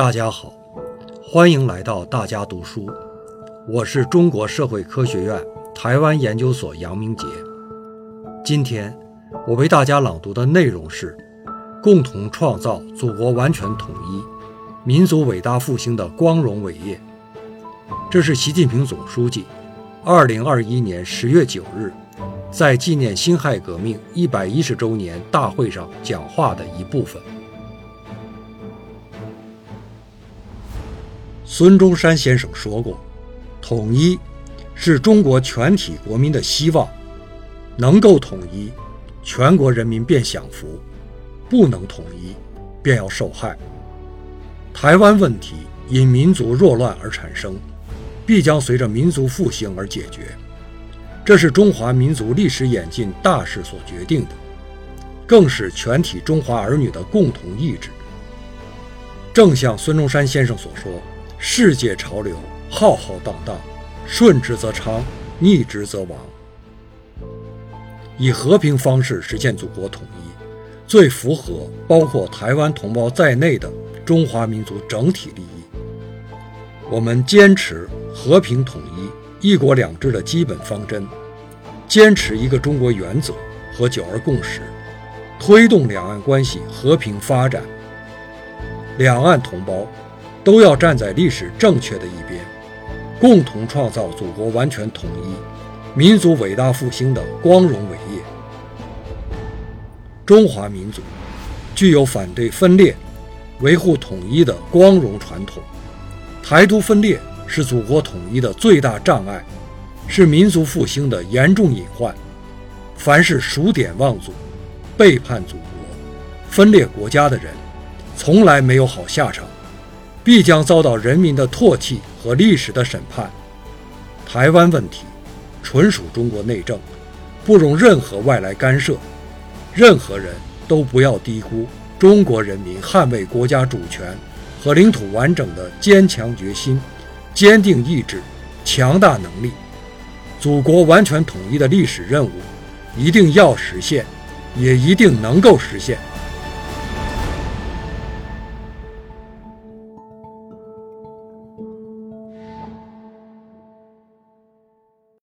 大家好，欢迎来到大家读书，我是中国社会科学院台湾研究所杨明杰。今天我为大家朗读的内容是《共同创造祖国完全统一、民族伟大复兴的光荣伟业》，这是习近平总书记2021年10月9日在纪念辛亥革命110周年大会上讲话的一部分。孙中山先生说过：“统一是中国全体国民的希望，能够统一，全国人民便享福；不能统一，便要受害。台湾问题因民族弱乱而产生，必将随着民族复兴而解决。这是中华民族历史演进大势所决定的，更是全体中华儿女的共同意志。正像孙中山先生所说。”世界潮流浩浩荡荡，顺之则昌，逆之则亡。以和平方式实现祖国统一，最符合包括台湾同胞在内的中华民族整体利益。我们坚持和平统一、一国两制的基本方针，坚持一个中国原则和九二共识，推动两岸关系和平发展。两岸同胞。都要站在历史正确的一边，共同创造祖国完全统一、民族伟大复兴的光荣伟业。中华民族具有反对分裂、维护统一的光荣传统。台独分裂是祖国统一的最大障碍，是民族复兴的严重隐患。凡是数典忘祖、背叛祖国、分裂国家的人，从来没有好下场。必将遭到人民的唾弃和历史的审判。台湾问题纯属中国内政，不容任何外来干涉。任何人都不要低估中国人民捍卫国家主权和领土完整的坚强决心、坚定意志、强大能力。祖国完全统一的历史任务，一定要实现，也一定能够实现。